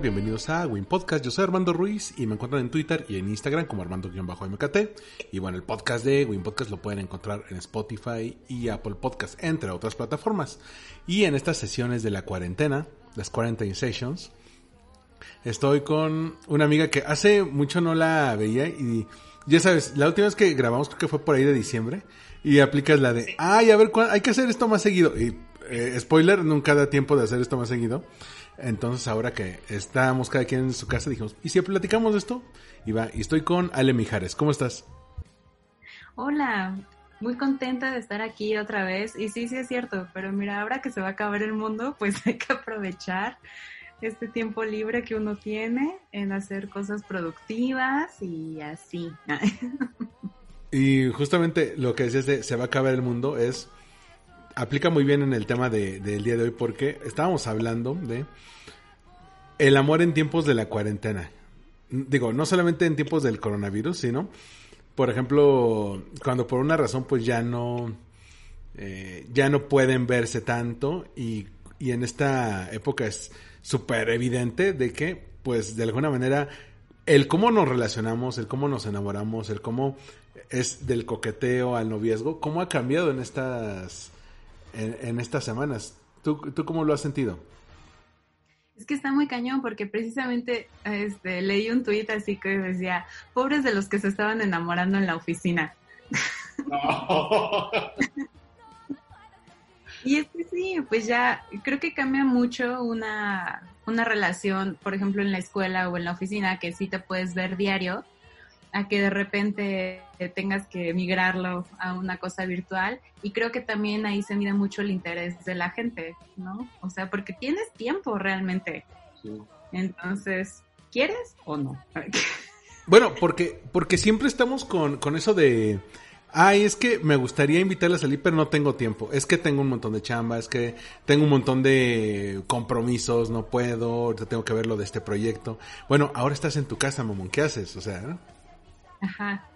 Bienvenidos a Win Podcast. Yo soy Armando Ruiz y me encuentran en Twitter y en Instagram como Armando-MKT. Y bueno, el podcast de Win Podcast lo pueden encontrar en Spotify y Apple Podcast, entre otras plataformas. Y en estas sesiones de la cuarentena, las Quarantine Sessions, estoy con una amiga que hace mucho no la veía y ya sabes, la última vez que grabamos creo que fue por ahí de diciembre y aplicas la de, ay, a ver, hay que hacer esto más seguido. Y eh, spoiler, nunca da tiempo de hacer esto más seguido. Entonces ahora que estábamos cada quien en su casa dijimos, ¿y si platicamos de esto? Y va, y estoy con Ale Mijares. ¿Cómo estás? Hola, muy contenta de estar aquí otra vez. Y sí, sí es cierto, pero mira, ahora que se va a acabar el mundo, pues hay que aprovechar este tiempo libre que uno tiene en hacer cosas productivas y así. y justamente lo que decías de se va a acabar el mundo es aplica muy bien en el tema del día de hoy porque estábamos hablando de el amor en tiempos de la cuarentena. Digo, no solamente en tiempos del coronavirus, sino, por ejemplo, cuando por una razón pues ya no, eh, ya no pueden verse tanto y, y en esta época es súper evidente de que pues de alguna manera el cómo nos relacionamos, el cómo nos enamoramos, el cómo es del coqueteo al noviazgo, cómo ha cambiado en estas en, estas semanas. ¿Tú, ¿Tú cómo lo has sentido? Es que está muy cañón porque precisamente este, leí un tuit así que decía, pobres de los que se estaban enamorando en la oficina. y es que sí, pues ya creo que cambia mucho una, una relación, por ejemplo, en la escuela o en la oficina, que sí te puedes ver diario, a que de repente tengas que migrarlo a una cosa virtual. Y creo que también ahí se mide mucho el interés de la gente, ¿no? O sea, porque tienes tiempo realmente. Entonces, ¿quieres o no? bueno, porque, porque siempre estamos con, con eso de... Ay, es que me gustaría invitarla a salir, pero no tengo tiempo. Es que tengo un montón de chamba, es que tengo un montón de compromisos, no puedo, tengo que ver lo de este proyecto. Bueno, ahora estás en tu casa, mamón, ¿qué haces? O sea, ¿no? Ajá.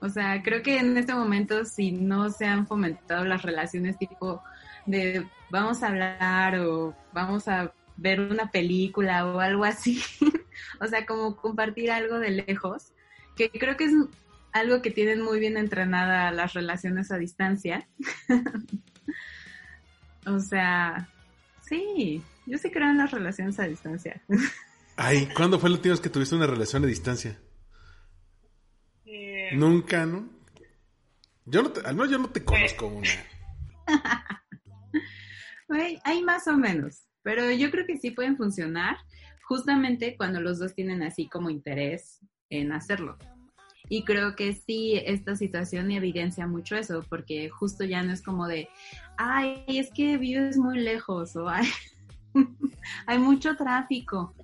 O sea, creo que en este momento si no se han fomentado las relaciones tipo de vamos a hablar o vamos a ver una película o algo así, o sea, como compartir algo de lejos, que creo que es algo que tienen muy bien entrenada las relaciones a distancia. o sea, sí, yo sí creo en las relaciones a distancia. Ay, ¿cuándo fue la última que tuviste una relación a distancia? Nunca, ¿no? Yo no te, no, yo no te conozco una. hay más o menos, pero yo creo que sí pueden funcionar justamente cuando los dos tienen así como interés en hacerlo. Y creo que sí, esta situación evidencia mucho eso, porque justo ya no es como de, ay, es que vives muy lejos o hay, hay mucho tráfico.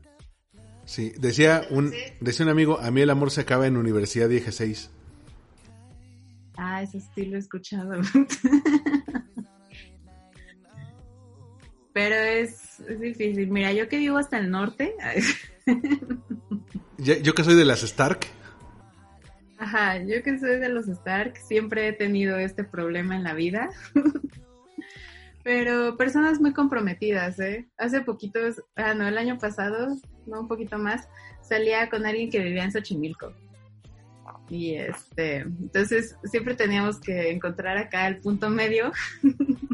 Sí, decía un, decía un amigo, a mí el amor se acaba en Universidad 16. Ah, ese sí lo he escuchado. Pero es, difícil. Mira, yo que vivo hasta el norte. yo que soy de las Stark. Ajá, yo que soy de los Stark, siempre he tenido este problema en la vida. Pero personas muy comprometidas, ¿eh? Hace poquitos, ah, no, el año pasado, no, un poquito más, salía con alguien que vivía en Xochimilco. Y este, entonces siempre teníamos que encontrar acá el punto medio.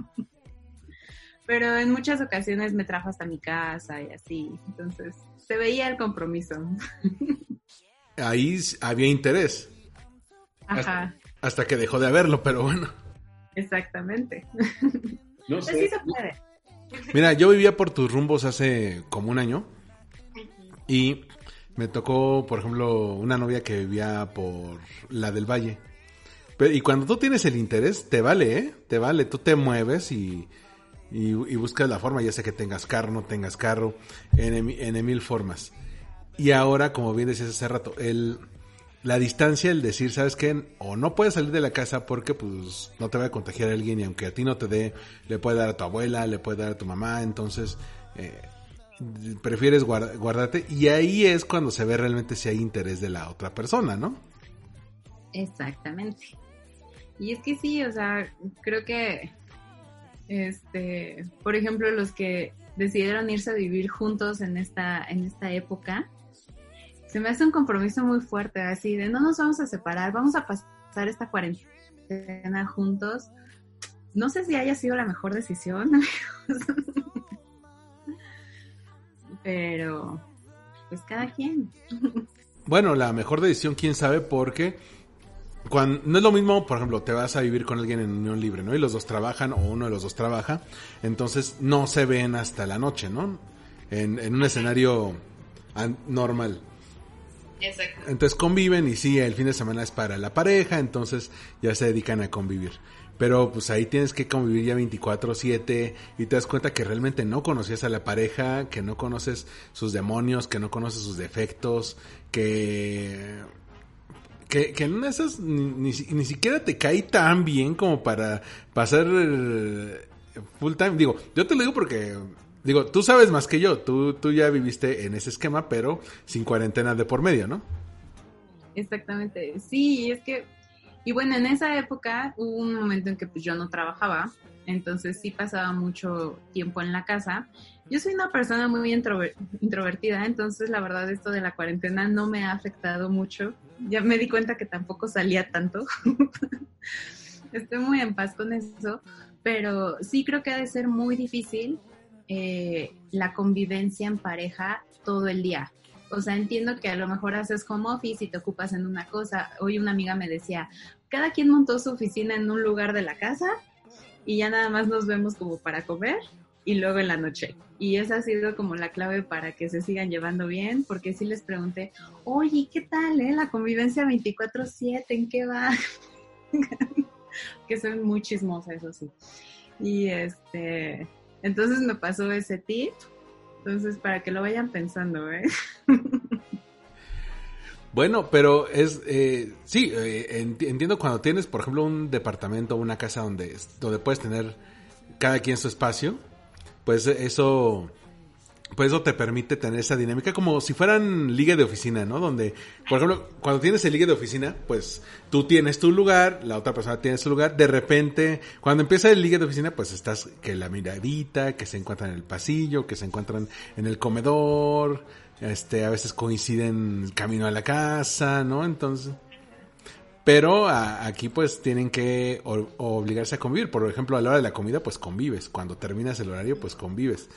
Pero en muchas ocasiones me trajo hasta mi casa y así. Entonces se veía el compromiso. Ahí había interés. Ajá. Hasta, que dejó de haberlo, pero bueno. Exactamente. No sé. se puede. Mira, yo vivía por tus rumbos hace como un año. Y me tocó, por ejemplo, una novia que vivía por la del Valle. y cuando tú tienes el interés, te vale, ¿eh? Te vale. Tú te mueves y, y, buscas la forma, ya sea que tengas carro, no tengas carro, en, en mil formas. Y ahora, como bien decías hace rato, el, la distancia, el decir, ¿sabes qué? O no puedes salir de la casa porque pues no te va a contagiar a alguien y aunque a ti no te dé, le puede dar a tu abuela, le puede dar a tu mamá, entonces eh, prefieres guardarte y ahí es cuando se ve realmente si hay interés de la otra persona, ¿no? Exactamente. Y es que sí, o sea, creo que, este, por ejemplo, los que decidieron irse a vivir juntos en esta, en esta época, se me hace un compromiso muy fuerte, así de no nos vamos a separar, vamos a pasar esta cuarentena juntos. No sé si haya sido la mejor decisión, pero pues cada quien. Bueno, la mejor decisión, quién sabe, porque cuando, no es lo mismo, por ejemplo, te vas a vivir con alguien en unión libre, ¿no? Y los dos trabajan o uno de los dos trabaja, entonces no se ven hasta la noche, ¿no? En, en un escenario normal. Exacto. Entonces conviven y sí, el fin de semana es para la pareja, entonces ya se dedican a convivir. Pero pues ahí tienes que convivir ya 24/7 y te das cuenta que realmente no conocías a la pareja, que no conoces sus demonios, que no conoces sus defectos, que... Que, que en esas ni, ni, siquiera te cae tan bien como para pasar full time. Digo, yo te lo digo porque Digo, tú sabes más que yo, tú, tú ya viviste en ese esquema, pero sin cuarentena de por medio, ¿no? Exactamente, sí, es que y bueno, en esa época hubo un momento en que pues yo no trabajaba, entonces sí pasaba mucho tiempo en la casa. Yo soy una persona muy introvertida, entonces la verdad esto de la cuarentena no me ha afectado mucho. Ya me di cuenta que tampoco salía tanto. Estoy muy en paz con eso, pero sí creo que ha de ser muy difícil eh, la convivencia en pareja todo el día. O sea, entiendo que a lo mejor haces home office y te ocupas en una cosa. Hoy una amiga me decía, cada quien montó su oficina en un lugar de la casa y ya nada más nos vemos como para comer y luego en la noche. Y esa ha sido como la clave para que se sigan llevando bien, porque sí les pregunté, oye, ¿qué tal, eh? La convivencia 24/7, ¿en qué va? que son muy chismosas, eso sí. Y este, entonces me pasó ese tip entonces, para que lo vayan pensando, ¿eh? Bueno, pero es, eh, sí, eh, entiendo cuando tienes, por ejemplo, un departamento o una casa donde, donde puedes tener cada quien su espacio, pues eso pues eso te permite tener esa dinámica como si fueran liga de oficina, ¿no? Donde, por ejemplo, cuando tienes el liga de oficina, pues tú tienes tu lugar, la otra persona tiene su lugar, de repente, cuando empieza el liga de oficina, pues estás que la miradita, que se encuentran en el pasillo, que se encuentran en el comedor, este, a veces coinciden camino a la casa, ¿no? Entonces, pero aquí pues tienen que obligarse a convivir. Por ejemplo, a la hora de la comida, pues convives. Cuando terminas el horario, pues convives.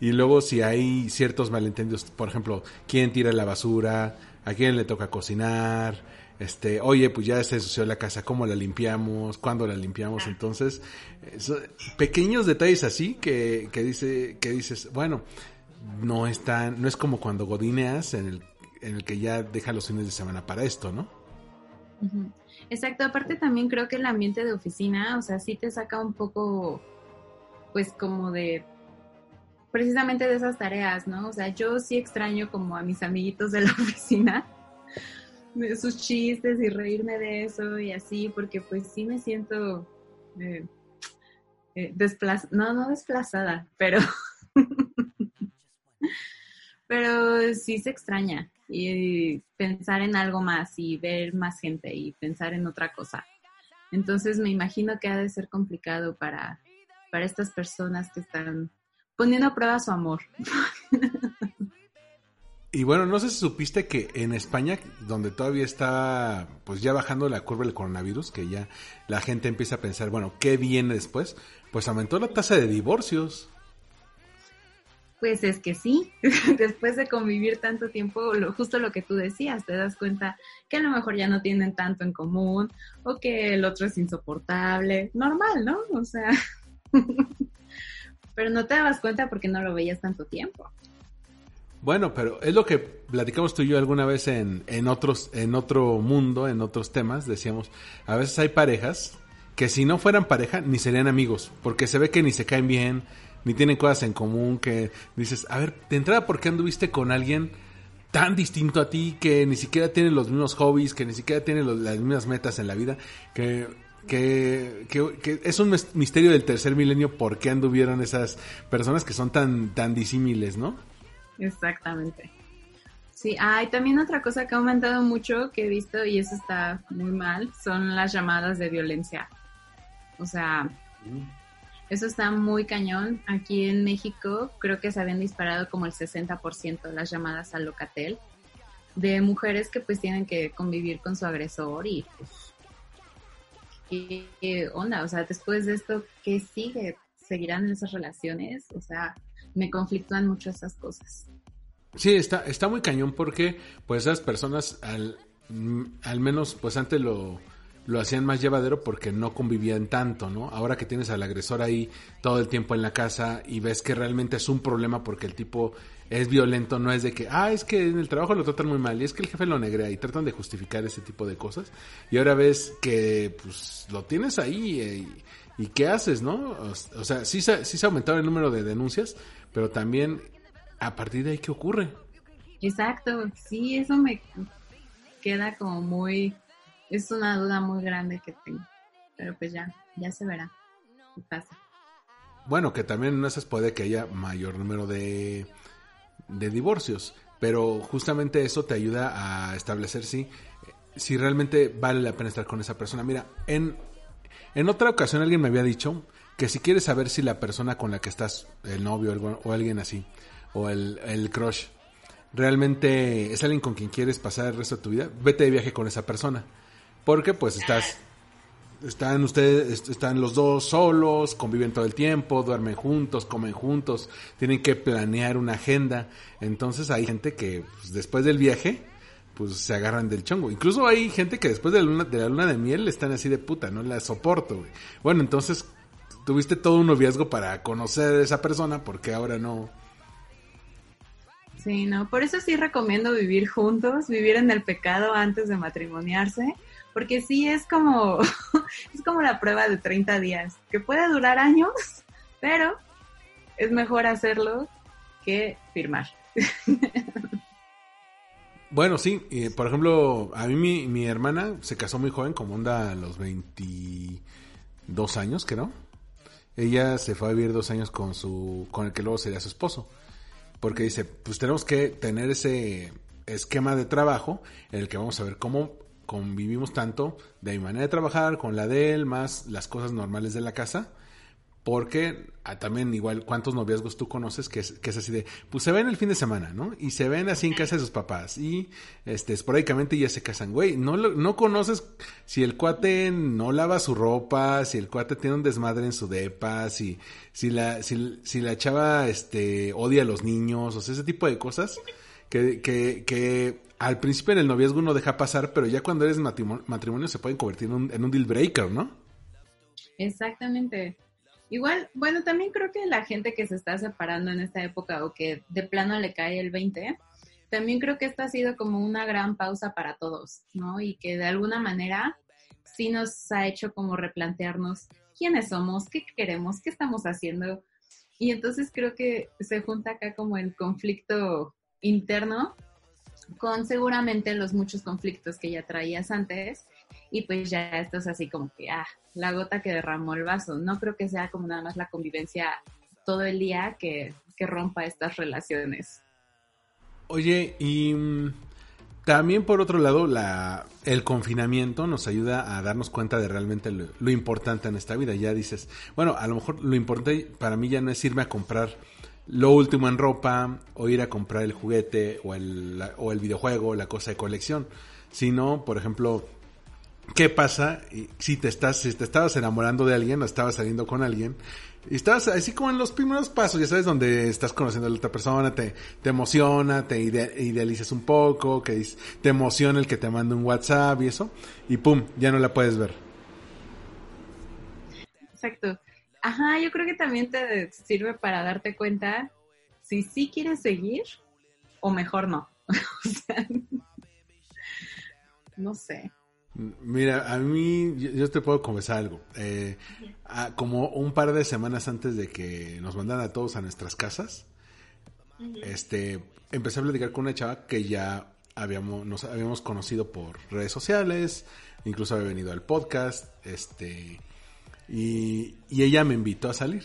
Y luego si hay ciertos malentendidos, por ejemplo, quién tira la basura, a quién le toca cocinar, este, oye, pues ya se sució la casa, ¿cómo la limpiamos? ¿Cuándo la limpiamos? Entonces, pequeños detalles así que, que, dice, que dices, bueno, no es no es como cuando godineas en el, en el que ya deja los fines de semana para esto, ¿no? Exacto, aparte también creo que el ambiente de oficina, o sea, sí te saca un poco, pues como de precisamente de esas tareas, ¿no? O sea, yo sí extraño como a mis amiguitos de la oficina, sus chistes y reírme de eso y así, porque pues sí me siento eh, eh desplazada, no, no desplazada, pero, pero sí se extraña y pensar en algo más y ver más gente y pensar en otra cosa. Entonces me imagino que ha de ser complicado para para estas personas que están poniendo a prueba su amor. Y bueno, no sé si supiste que en España, donde todavía está pues ya bajando la curva del coronavirus, que ya la gente empieza a pensar, bueno, ¿qué viene después? Pues aumentó la tasa de divorcios. Pues es que sí, después de convivir tanto tiempo, lo, justo lo que tú decías, te das cuenta que a lo mejor ya no tienen tanto en común o que el otro es insoportable, normal, ¿no? O sea, pero no te dabas cuenta porque no lo veías tanto tiempo. Bueno, pero es lo que platicamos tú y yo alguna vez en, en otros, en otro mundo, en otros temas, decíamos, a veces hay parejas que si no fueran pareja ni serían amigos, porque se ve que ni se caen bien, ni tienen cosas en común, que dices, a ver, de entrada, ¿por qué anduviste con alguien tan distinto a ti, que ni siquiera tiene los mismos hobbies, que ni siquiera tiene las mismas metas en la vida, que, que, que, que es un mis- misterio del tercer milenio por qué anduvieron esas personas que son tan, tan disímiles, ¿no? Exactamente. Sí, hay también otra cosa que ha aumentado mucho que he visto y eso está muy mal, son las llamadas de violencia. O sea, eso está muy cañón. Aquí en México creo que se habían disparado como el 60% de las llamadas al Locatel de mujeres que pues tienen que convivir con su agresor y pues, ¿qué onda? O sea, después de esto, ¿qué sigue? ¿Seguirán esas relaciones? O sea, me conflictúan mucho esas cosas. Sí, está, está muy cañón porque pues esas personas al, mm, al menos pues antes lo, lo hacían más llevadero porque no convivían tanto, ¿no? Ahora que tienes al agresor ahí todo el tiempo en la casa y ves que realmente es un problema porque el tipo es violento, no es de que, ah, es que en el trabajo lo tratan muy mal y es que el jefe lo negrea y tratan de justificar ese tipo de cosas. Y ahora ves que pues lo tienes ahí eh, y, y ¿qué haces, no? O, o sea, sí, se- sí se ha aumentado el número de denuncias, pero también a partir de ahí, ¿qué ocurre? Exacto, sí, eso me queda como muy, es una duda muy grande que tengo, pero pues ya, ya se verá qué pasa. Bueno, que también en esas puede que haya mayor número de, de divorcios, pero justamente eso te ayuda a establecer si, si realmente vale la pena estar con esa persona. Mira, en, en otra ocasión alguien me había dicho que si quieres saber si la persona con la que estás, el novio o alguien así, o el, el crush, realmente es alguien con quien quieres pasar el resto de tu vida, vete de viaje con esa persona. Porque pues estás están ustedes, est- están los dos solos, conviven todo el tiempo, duermen juntos, comen juntos, tienen que planear una agenda. Entonces hay gente que pues, después del viaje, pues se agarran del chongo. Incluso hay gente que después de la luna de, miel están así de puta, no la soporto. Bueno, entonces tuviste todo un noviazgo para conocer a esa persona porque ahora no. Sí, no, por eso sí recomiendo vivir juntos, vivir en el pecado antes de matrimoniarse, porque sí es como, es como la prueba de 30 días, que puede durar años, pero es mejor hacerlo que firmar. Bueno, sí, eh, por ejemplo, a mí mi, mi hermana se casó muy joven, como onda a los 22 años, creo. Ella se fue a vivir dos años con su, con el que luego sería su esposo. Porque dice, pues tenemos que tener ese esquema de trabajo en el que vamos a ver cómo convivimos tanto de mi manera de trabajar con la de él, más las cosas normales de la casa. Porque ah, también igual, ¿cuántos noviazgos tú conoces que es, que es así de, pues se ven el fin de semana, ¿no? Y se ven así en casa de sus papás y este esporádicamente ya se casan, güey. No, lo- no conoces si el cuate no lava su ropa, si el cuate tiene un desmadre en su depa, si, si la, si, si la chava este odia a los niños, o sea, ese tipo de cosas que, que, que al principio en el noviazgo uno deja pasar, pero ya cuando eres matrimonio, se pueden convertir en un, en un deal breaker, ¿no? Exactamente. Igual, bueno, también creo que la gente que se está separando en esta época o que de plano le cae el 20, también creo que esto ha sido como una gran pausa para todos, ¿no? Y que de alguna manera sí nos ha hecho como replantearnos quiénes somos, qué queremos, qué estamos haciendo. Y entonces creo que se junta acá como el conflicto interno con seguramente los muchos conflictos que ya traías antes y pues ya esto es así como que, ah, la gota que derramó el vaso. No creo que sea como nada más la convivencia todo el día que, que rompa estas relaciones. Oye, y mm, También por otro lado, la, el confinamiento nos ayuda a darnos cuenta de realmente lo, lo, importante en esta vida. Ya dices, bueno, a lo mejor lo importante para mí ya no es irme a comprar lo último en ropa o ir a comprar el juguete o el, la, o el videojuego, la cosa de colección, sino, por ejemplo, ¿qué pasa si te estás si te estabas enamorando de alguien o estabas saliendo con alguien y estabas así como en los primeros pasos, ya sabes, donde estás conociendo a la otra persona, te, te emociona, te ide idealizas un poco, que te emociona el que te manda un WhatsApp y eso, y pum, ya no la puedes ver. Exacto. Ajá, yo creo que también te sirve para darte cuenta si sí quieres seguir o mejor no. o sea, no sé. Mira, a mí, yo, yo te puedo confesar algo. Eh, a, como un par de semanas antes de que nos mandaran a todos a nuestras casas, uh -huh. este, empecé a platicar con una chava que ya habíamos, nos habíamos conocido por redes sociales, incluso había venido al podcast, este, y, y ella me invitó a salir.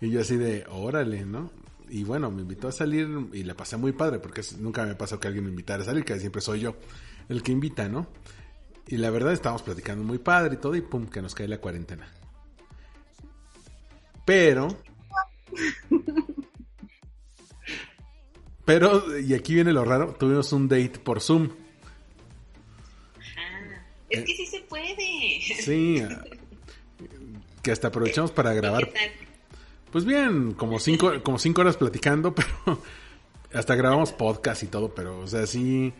Y yo así de, órale, ¿no? Y bueno, me invitó a salir y le pasé muy padre, porque nunca me pasó que alguien me invitara a salir, que siempre soy yo el que invita, ¿no? Y la verdad estábamos platicando muy padre y todo y pum, que nos cae la cuarentena. Pero... Pero, y aquí viene lo raro, tuvimos un date por Zoom. Ah, es que sí se puede. Sí, que hasta aprovechamos para grabar. Pues bien, como cinco, como cinco horas platicando, pero hasta grabamos podcast y todo, pero, o sea, sí,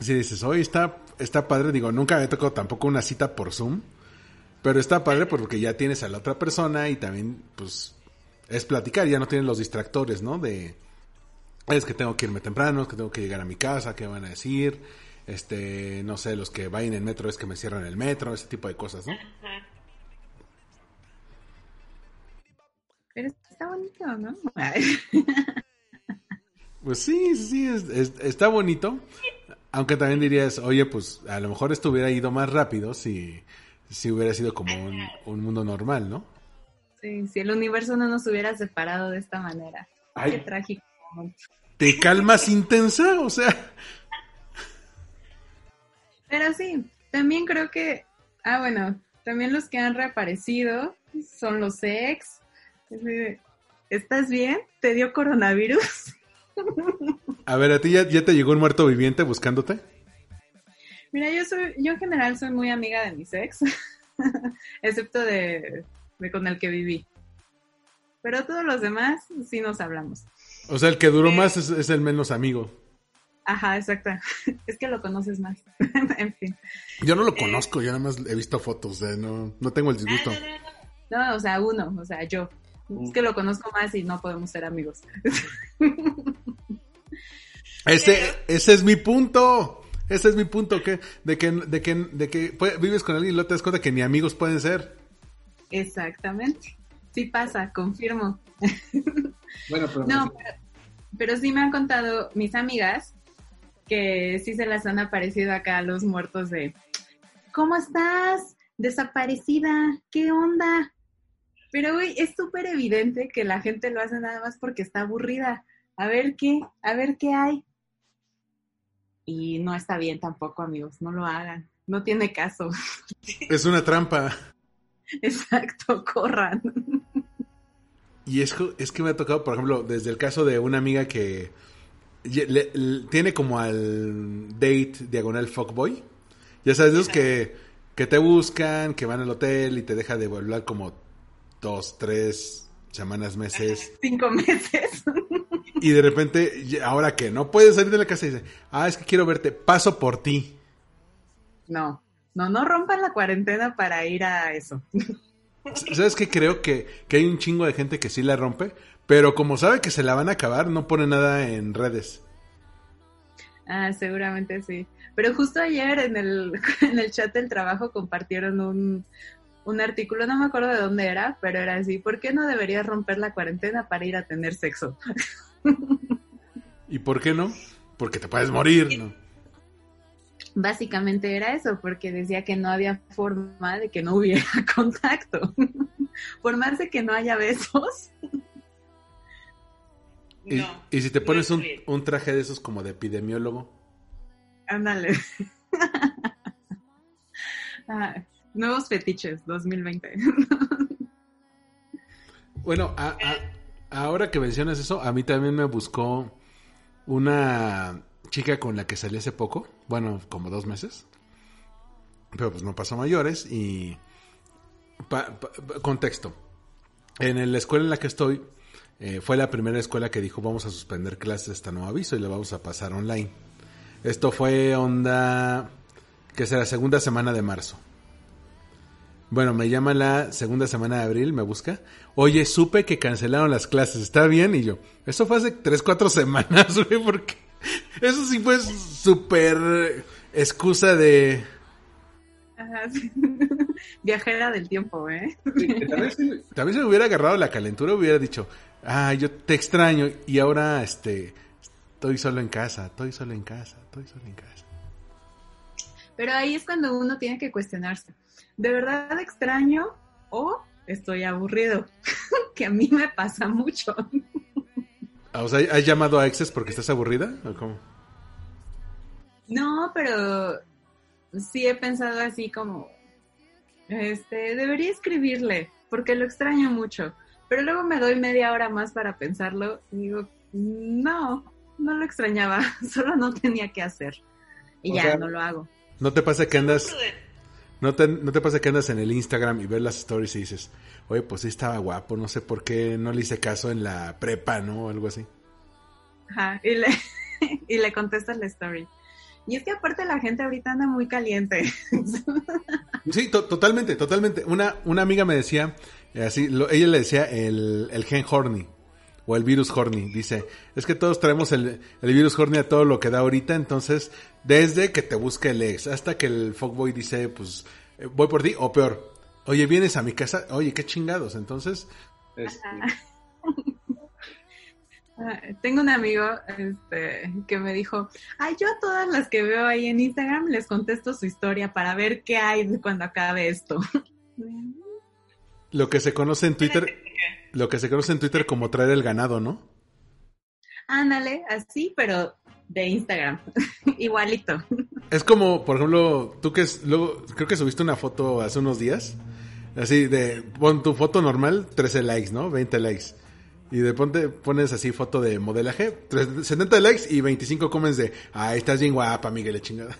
si dices, hoy está, está padre, digo, nunca me tocado tampoco una cita por Zoom, pero está padre porque ya tienes a la otra persona y también, pues, es platicar, ya no tienes los distractores, ¿no? De, es que tengo que irme temprano, es que tengo que llegar a mi casa, ¿qué van a decir? Este, no sé, los que vayan en metro es que me cierran el metro, ese tipo de cosas, ¿no? Está bonito, ¿no? pues sí, sí, es, es, está bonito. Aunque también dirías, oye, pues a lo mejor esto hubiera ido más rápido si, si hubiera sido como un, un mundo normal, ¿no? Sí, si el universo no nos hubiera separado de esta manera. Ay, Qué trágico. Te calmas intensa, o sea. Pero sí, también creo que, ah, bueno, también los que han reaparecido son los ex. ¿Estás bien? ¿Te dio coronavirus? A ver, ¿a ti ya, ya, te llegó un muerto viviente buscándote? Mira, yo soy, yo en general soy muy amiga de mis ex, excepto de, de, con el que viví. Pero todos los demás sí nos hablamos. O sea, el que duró eh, más es, es, el menos amigo. Ajá, exacto. Es que lo conoces más. en fin. Yo no lo conozco, eh, yo nada más he visto fotos, de, no, no tengo el disgusto. No, no, no, o sea, uno, o sea, yo. Es que lo conozco más y no podemos ser amigos. Ese, ese es mi punto. Ese es mi punto, que, de que, de que, de que vives con alguien y luego te das cuenta que ni amigos pueden ser. Exactamente. Sí pasa, confirmo. Bueno, pero no, pero, pero, sí me han contado mis amigas que sí se las han aparecido acá los muertos de ¿Cómo estás? Desaparecida, ¿qué onda? Pero güey, es súper evidente que la gente lo hace nada más porque está aburrida. A ver qué, a ver qué hay. Y no está bien tampoco, amigos, no lo hagan. No tiene caso. Es una trampa. Exacto, corran. Y es, es que me ha tocado, por ejemplo, desde el caso de una amiga que le, le, tiene como al date diagonal fuckboy. Ya sabes, esos que, que te buscan, que van al hotel y te deja de volver como dos, tres semanas, meses. Cinco meses. Y de repente, ahora que no puedes salir de la casa y dice, ah, es que quiero verte, paso por ti. No, no, no rompan la cuarentena para ir a eso. ¿Sabes qué? Creo que, que hay un chingo de gente que sí la rompe, pero como sabe que se la van a acabar, no pone nada en redes. Ah, seguramente sí. Pero justo ayer en el, en el chat del trabajo compartieron un, un artículo, no me acuerdo de dónde era, pero era así, ¿por qué no deberías romper la cuarentena para ir a tener sexo? ¿Y por qué no? Porque te puedes morir, ¿no? Básicamente era eso, porque decía que no había forma de que no hubiera contacto. Por más de que no haya besos. ¿Y, no, ¿y si te pones un, un, traje de esos como de epidemiólogo? Ándale. Ah, nuevos fetiches 2020. Bueno, a- ahora que mencionas eso, a mí también me buscó una chica con la que salí hace poco, bueno, como dos meses, pero pues no pasó mayores y... contexto. En la escuela en la que estoy, eh, fue la primera escuela que dijo vamos a suspender clases hasta nuevo aviso y le vamos a pasar online. Esto fue onda, que será segunda semana de marzo. Bueno, me llama la segunda semana de abril, me busca. Oye, supe que cancelaron las clases, ¿está bien? Y yo, eso fue hace tres, cuatro semanas, güey, porque eso sí fue súper excusa de... Ajá, sí. Viajera del tiempo, ¿eh? Tal vez, tal me hubiera agarrado la calentura, hubiera dicho, ah, yo te extraño y ahora, este, estoy solo en casa, estoy solo en casa, estoy solo en casa. Pero ahí es cuando uno tiene que cuestionarse. ¿De verdad extraño o estoy aburrido? que a mí me pasa mucho. Ah, O sea, ¿has llamado a exes porque estás aburrida? ¿O cómo? No, pero sí he pensado así como, este, debería escribirle, porque lo extraño mucho. Pero luego me doy media hora más para pensarlo y digo, no, no lo extrañaba, solo no tenía que hacer. Y O ya, sea, no lo hago. ¿No te pasa que andas, no te, no te pasa que andas en el Instagram y ves las stories y dices, oye, pues sí estaba guapo, no sé por qué no le hice caso en la prepa, ¿no? O algo así. Ajá, y le, y le contestas la story. Y es que aparte la gente ahorita anda muy caliente. Sí, to- totalmente, totalmente. Una, una amiga me decía, eh, así, lo- ella le decía el, el gen horny o el virus horny. Dice, es que todos traemos el, el virus horny a todo lo que da ahorita, entonces, desde que te busca el ex hasta que el fuckboy dice, pues, eh, voy por ti, o peor, oye, vienes a mi casa, oye, qué chingados. Entonces, este, Ah, Tengo un amigo este, que me dijo, ay, yo a todas las que veo ahí en Instagram les contesto su historia para ver qué hay cuando acabe esto. lo que se conoce en Twitter, lo que se conoce en Twitter como traer el ganado, ¿no? Ándale, así, pero de Instagram, igualito. Es como, por ejemplo, tú que es, luego, creo que subiste una foto hace unos días, así de, pon tu foto normal, 13 likes, ¿no? 20 likes. Y de ponte, pones así foto de modelaje, 3 70 likes y 25 comments de, ay, estás bien guapa, Miguel, chingada.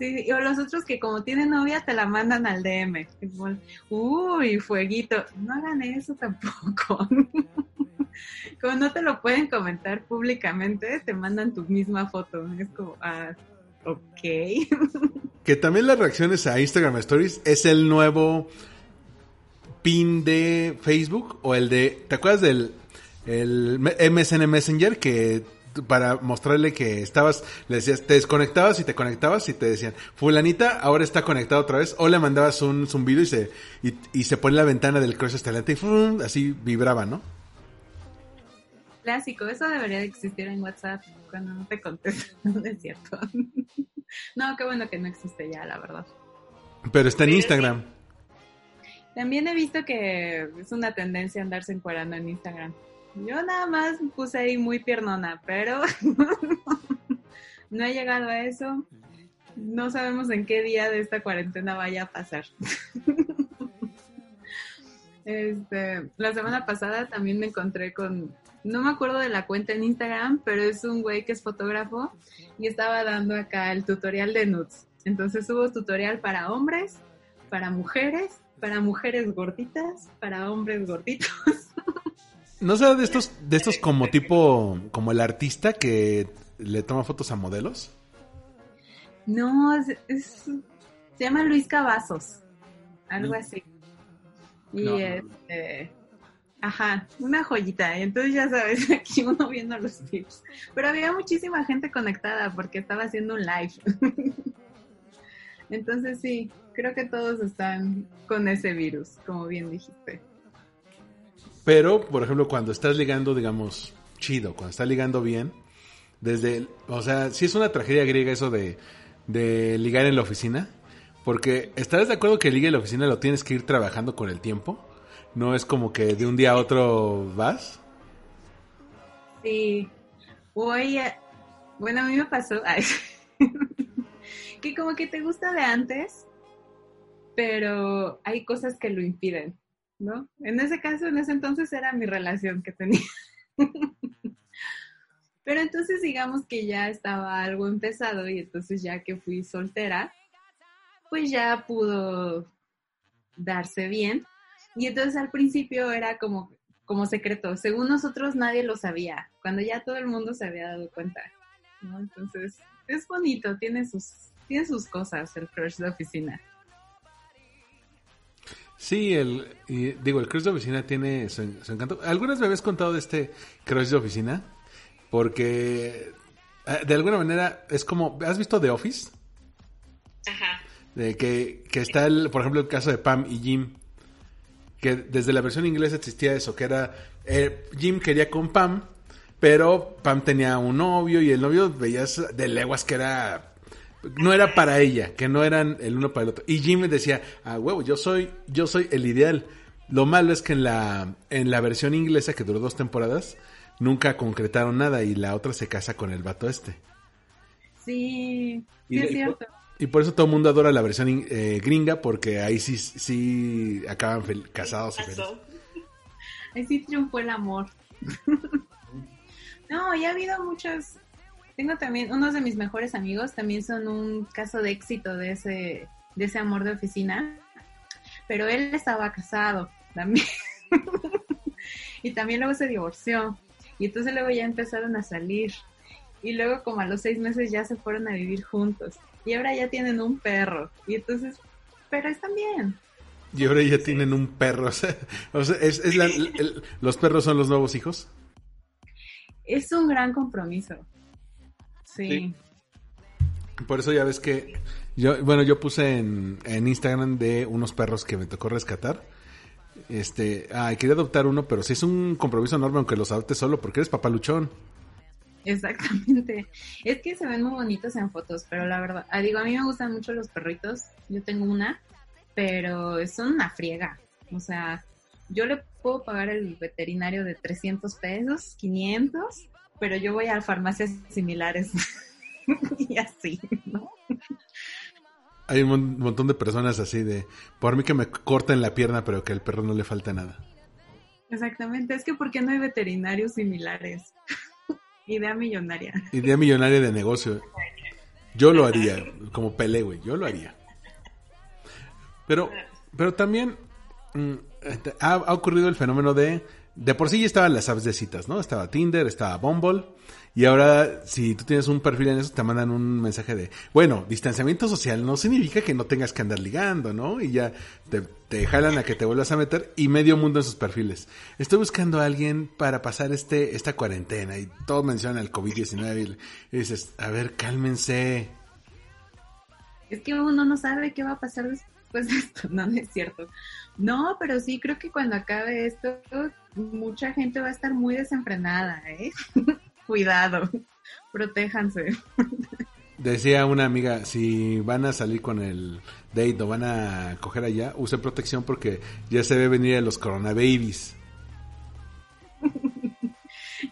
Sí, o los otros que como tienen novia te la mandan al DM. Uy, fueguito. No hagan eso tampoco. Como no te lo pueden comentar públicamente, te mandan tu misma foto. Es como, ah, ok. Que también las reacciones a Instagram Stories es el nuevo pin de Facebook o el de, ¿te acuerdas del el MSN Messenger que para mostrarle que estabas, le decías, te desconectabas y te conectabas y te decían, fulanita ahora está conectada otra vez, o le mandabas un zumbido y se, y, y se pone la ventana del crush hasta adelante y ¡fum! así vibraba, ¿no? Clásico, eso debería de existir en WhatsApp cuando no te contestan, no es cierto. No, qué bueno que no existe ya, la verdad. Pero está en Pero Instagram. También he visto que es una tendencia andarse encuerando en Instagram. Yo nada más puse ahí muy piernona, pero no he llegado a eso. No sabemos en qué día de esta cuarentena vaya a pasar. Este, la semana pasada también me encontré con, no me acuerdo de la cuenta en Instagram, pero es un güey que es fotógrafo y estaba dando acá el tutorial de nudes. Entonces hubo tutorial para hombres, para mujeres, para mujeres gorditas, para hombres gorditos. ¿No será de estos, de estos como tipo, como el artista que le toma fotos a modelos? No, es, es- se llama Luis Cavazos, algo así. Y No, este, ajá, una joyita. Y entonces ya sabes, aquí uno viendo los tips. Pero había muchísima gente conectada porque estaba haciendo un live. Entonces sí, creo que todos están con ese virus, como bien dijiste. Pero, por ejemplo, cuando estás ligando, digamos, chido, cuando estás ligando bien, desde, o sea, sí es una tragedia griega eso de, de ligar en la oficina, porque ¿estás de acuerdo que ligue en la oficina lo tienes que ir trabajando con el tiempo? No es como que de un día a otro vas. Sí, hoy, Bueno, a mí me pasó que como que te gusta de antes, pero hay cosas que lo impiden, ¿no? En ese caso, en ese entonces era mi relación que tenía. Pero entonces digamos que ya estaba algo empezado y entonces ya que fui soltera, pues ya pudo darse bien. Y entonces al principio era como, como secreto. Según nosotros nadie lo sabía, cuando ya todo el mundo se había dado cuenta. ¿no? Entonces es bonito, tiene sus, tiene sus cosas el crush de oficina. Sí, el, y digo, el crush de oficina tiene su, su encanto. ¿Algunas me habías contado de este crush de oficina? Porque eh, de alguna manera es como, ¿has visto The Office? Ajá. De que, que está, el, por ejemplo, el caso de Pam y Jim. Que desde la versión inglesa existía eso, que era, eh, Jim quería con Pam, pero Pam tenía un novio y el novio veías de leguas que era no era para ella, que no eran el uno para el otro. Y Jim decía, ah, huevo, yo soy, yo soy el ideal. Lo malo es que en la, en la versión inglesa, que duró dos temporadas, nunca concretaron nada y la otra se casa con el vato este. Sí, Y sí de- es cierto. Y por eso todo el mundo adora la versión eh, gringa, porque ahí sí, sí acaban fel- casados y felices. Ahí sí triunfó el amor. no, ya ha habido muchos. Tengo también, unos de mis mejores amigos también son un caso de éxito de ese, de ese amor de oficina. Pero él estaba casado también. y también luego se divorció. Y entonces luego ya empezaron a salir. Y luego como a los seis meses ya se fueron a vivir juntos. Y ahora ya tienen un perro. Y entonces, pero están bien. Y ahora ya tienen un perro. O sea, o sea, es, es la- el- los perros son los nuevos hijos. Es un gran compromiso. Sí. Sí. Por eso ya ves que yo, bueno, yo puse en, en Instagram de unos perros que me tocó rescatar. Este, ay, quería adoptar uno, pero sí es un compromiso enorme aunque los adoptes solo porque eres papaluchón. Exactamente. Es que se ven muy bonitos en fotos, pero la verdad, ah, digo, a mí me gustan mucho los perritos. Yo tengo una, pero son una friega. O sea, yo le puedo pagar el veterinario de 300 pesos, 500, pero yo voy a farmacias similares. y así, ¿no? Hay un mon- montón de personas así de, por mí que me corten la pierna, pero que al perro no le falta nada. Exactamente. Es que ¿por qué no hay veterinarios similares? Idea millonaria. Idea millonaria de negocio. Yo lo haría, como Pelé, güey, yo lo haría. Pero, pero también mm, este, ha, ha ocurrido el fenómeno de, de por sí ya estaban las apps de citas, ¿no? Estaba Tinder, estaba Bumble, y ahora si tú tienes un perfil en eso te mandan un mensaje de, bueno, distanciamiento social no significa que no tengas que andar ligando, ¿no? Y ya te, te jalan a que te vuelvas a meter y medio mundo en sus perfiles. Estoy buscando a alguien para pasar este esta cuarentena y todos mencionan el COVID-19 y, y dices, a ver, cálmense. Es que uno no sabe qué va a pasar después de esto, no, no es cierto. No, pero sí creo que cuando acabe esto, mucha gente va a estar muy desenfrenada, ¿eh? Cuidado, protéjanse. Decía una amiga, si van a salir con el date o van a coger allá, usen protección porque ya se ve venir a los coronababies.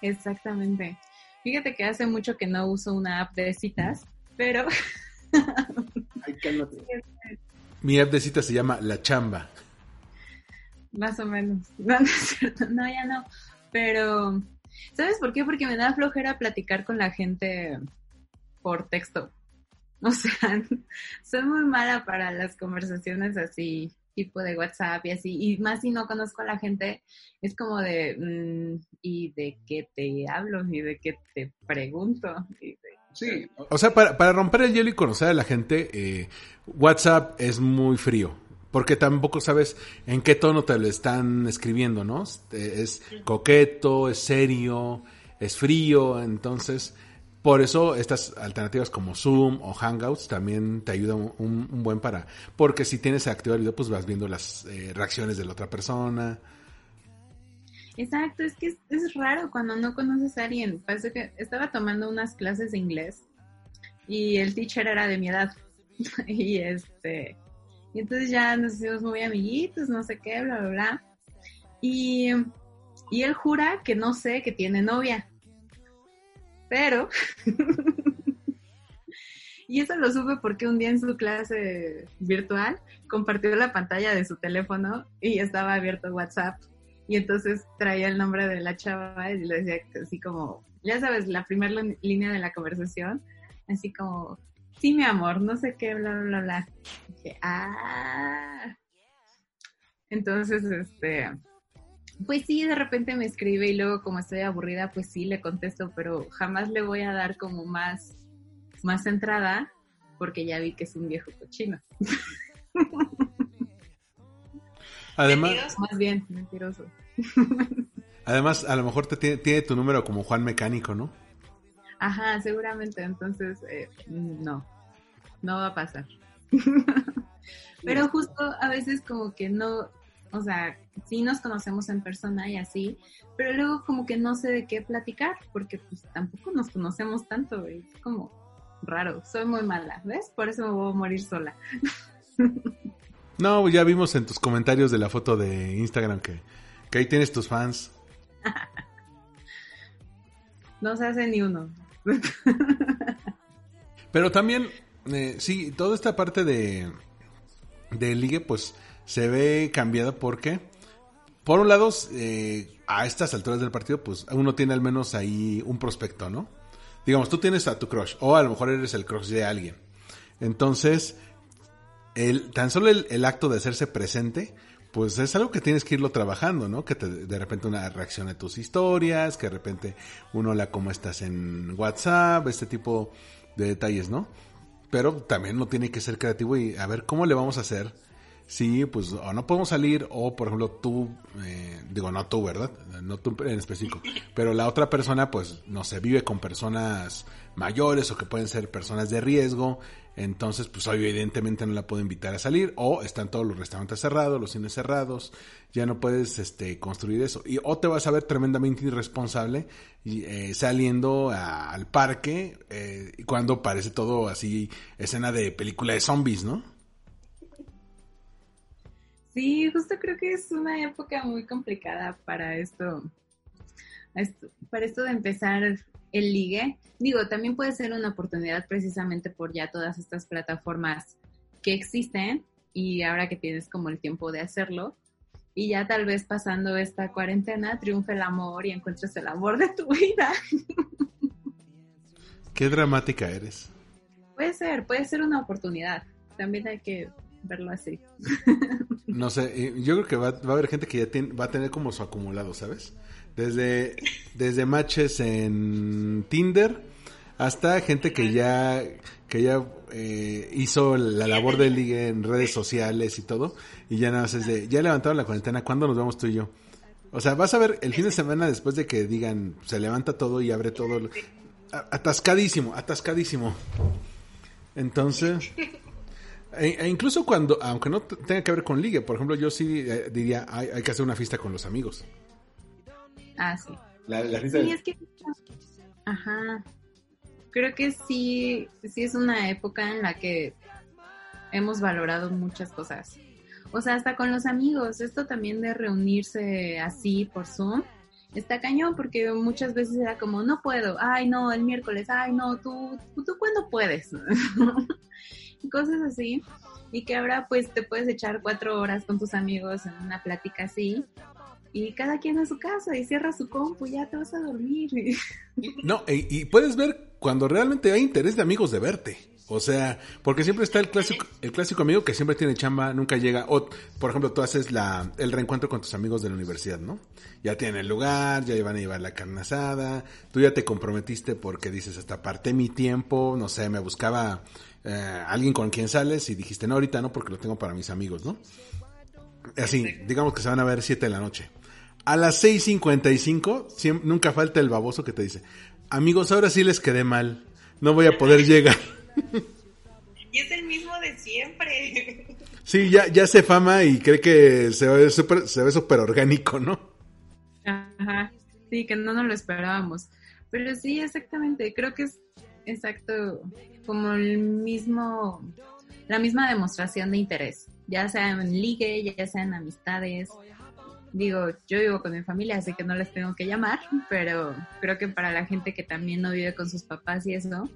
Exactamente. Fíjate que hace mucho que no uso una app de citas, pero Mi app de cita se llama La Chamba. más o menos. No, no es cierto, no, ya no. Pero, ¿sabes por qué? Porque me da flojera platicar con la gente por texto. O sea, soy muy mala para las conversaciones así, tipo de WhatsApp y así. Y más si no conozco a la gente, es como de, mm, ¿y de qué te hablo? ¿Y de qué te pregunto? Y de- Sí. O sea, para, para romper el hielo y conocer a la gente, eh, WhatsApp es muy frío. Porque tampoco sabes en qué tono te lo están escribiendo, ¿no? Este, Es coqueto, es serio, es frío. Entonces, por eso estas alternativas como Zoom o Hangouts también te ayudan un, un buen para. Porque si tienes activado el video, pues vas viendo las eh, reacciones de la otra persona. Exacto, es que es, raro cuando no conoces a alguien. Parece que estaba tomando unas clases de inglés y el teacher era de mi edad. y este, y entonces ya nos hicimos muy amiguitos, no sé qué, bla, bla, bla. Y, y él jura que no sé que tiene novia. Pero Y eso lo supe porque un día en su clase virtual compartió la pantalla de su teléfono y estaba abierto WhatsApp. Y entonces traía el nombre de la chava y le decía así como, ya sabes, la primera línea de la conversación, así como, sí, mi amor, no sé qué, bla, bla, bla. dije, ah. Entonces, este, pues sí, de repente me escribe y luego como estoy aburrida, pues sí, le contesto, pero jamás le voy a dar como más, más entrada porque ya vi que es un viejo cochino. Además, más bien, mentiroso. además, a lo mejor te tiene, tiene tu número como Juan Mecánico, ¿no? Ajá, seguramente, entonces, eh, no, no va a pasar. Pero justo a veces como que no, o sea, sí nos conocemos en persona y así, pero luego como que no sé de qué platicar, porque pues tampoco nos conocemos tanto, es como raro, soy muy mala, ¿ves? Por eso me voy a morir sola. No, ya vimos en tus comentarios de la foto de Instagram que, que ahí tienes tus fans. no se hace ni uno. Pero también, eh, sí, toda esta parte de, de ligue, pues se ve cambiada porque, por un lado, eh, a estas alturas del partido, pues uno tiene al menos ahí un prospecto, ¿no? Digamos, tú tienes a tu crush, o a lo mejor eres el crush de alguien. Entonces, el, tan solo el, acto de hacerse presente, pues es algo que tienes que irlo trabajando, ¿no? Que te, de repente una reacción a tus historias, que de repente uno la cómo estás en WhatsApp, este tipo de detalles, ¿no? Pero también uno tiene que ser creativo y a ver cómo le vamos a hacer sí, pues o no podemos salir o por ejemplo tú, eh, digo no tú, ¿verdad? No tú en específico, pero la otra persona pues no se vive con personas mayores o que pueden ser personas de riesgo, entonces pues evidentemente no la puedo invitar a salir o están todos los restaurantes cerrados, los cines cerrados, ya no puedes este construir eso y o te vas a ver tremendamente irresponsable eh, saliendo al parque eh, cuando parece todo así escena de película de zombies, ¿no? Sí, justo creo que es una época muy complicada para esto, para esto de empezar el ligue. Digo, también puede ser una oportunidad precisamente por ya todas estas plataformas que existen y ahora que tienes como el tiempo de hacerlo. Y ya tal vez pasando esta cuarentena triunfe el amor y encuentres el amor de tu vida. Qué dramática eres. Puede ser, puede ser una oportunidad. También hay que verlo así. No sé, yo creo que va, a haber gente que ya va a tener como su acumulado, ¿sabes? Desde, desde matches en Tinder hasta gente que ya, que ya eh, hizo la labor de liga en redes sociales y todo, y ya nada más es de, ya levantaron la cuarentena, ¿cuándo nos vemos tú y yo? O sea, vas a ver el fin de semana después de que digan, se levanta todo y abre todo, atascadísimo, atascadísimo. Entonces... E, e, incluso cuando, aunque no tenga que ver con ligue, por ejemplo, yo sí eh, diría, hay, hay, que hacer una fiesta con los amigos. Ah, sí. La, fiesta sí, es que, ajá. Creo que sí, sí es una época en la que hemos valorado muchas cosas. O sea, hasta con los amigos, esto también de reunirse así por Zoom, está cañón porque muchas veces era como, no puedo, ay no, el miércoles, ay no, tú, tú, tú cuándo puedes. cosas así. Y que ahora pues te puedes echar cuatro horas con tus amigos en una plática así y cada quien a su casa y cierra su compu y ya te vas a dormir. No, y, puedes ver cuando realmente hay interés de amigos de verte. O sea, porque siempre está el clásico, el clásico amigo que siempre tiene chamba, nunca llega. O, por ejemplo, tú haces la, el reencuentro con tus amigos de la universidad, ¿no? Ya tienen el lugar, ya van a llevar la carne asada, tú ya te comprometiste porque dices, hasta parte mi tiempo, no sé, me buscaba eh, alguien con quien sales y dijiste, no, ahorita no, porque lo tengo para mis amigos, ¿no? Así, digamos que se van a ver 7 de la noche. A las 6.55, nunca falta el baboso que te dice, amigos, ahora sí les quedé mal, no voy a poder llegar. Y es el mismo de siempre. Sí, ya, ya se fama y cree que se ve súper se ve super orgánico, ¿no? Ajá, sí, que no nos lo esperábamos. Pero sí, exactamente, creo que es exacto como el mismo, la misma demostración de interés, ya sea en ligue, ya sea en amistades. Digo, yo vivo con mi familia, así que no les tengo que llamar, pero creo que para la gente que también no vive con sus papás y eso,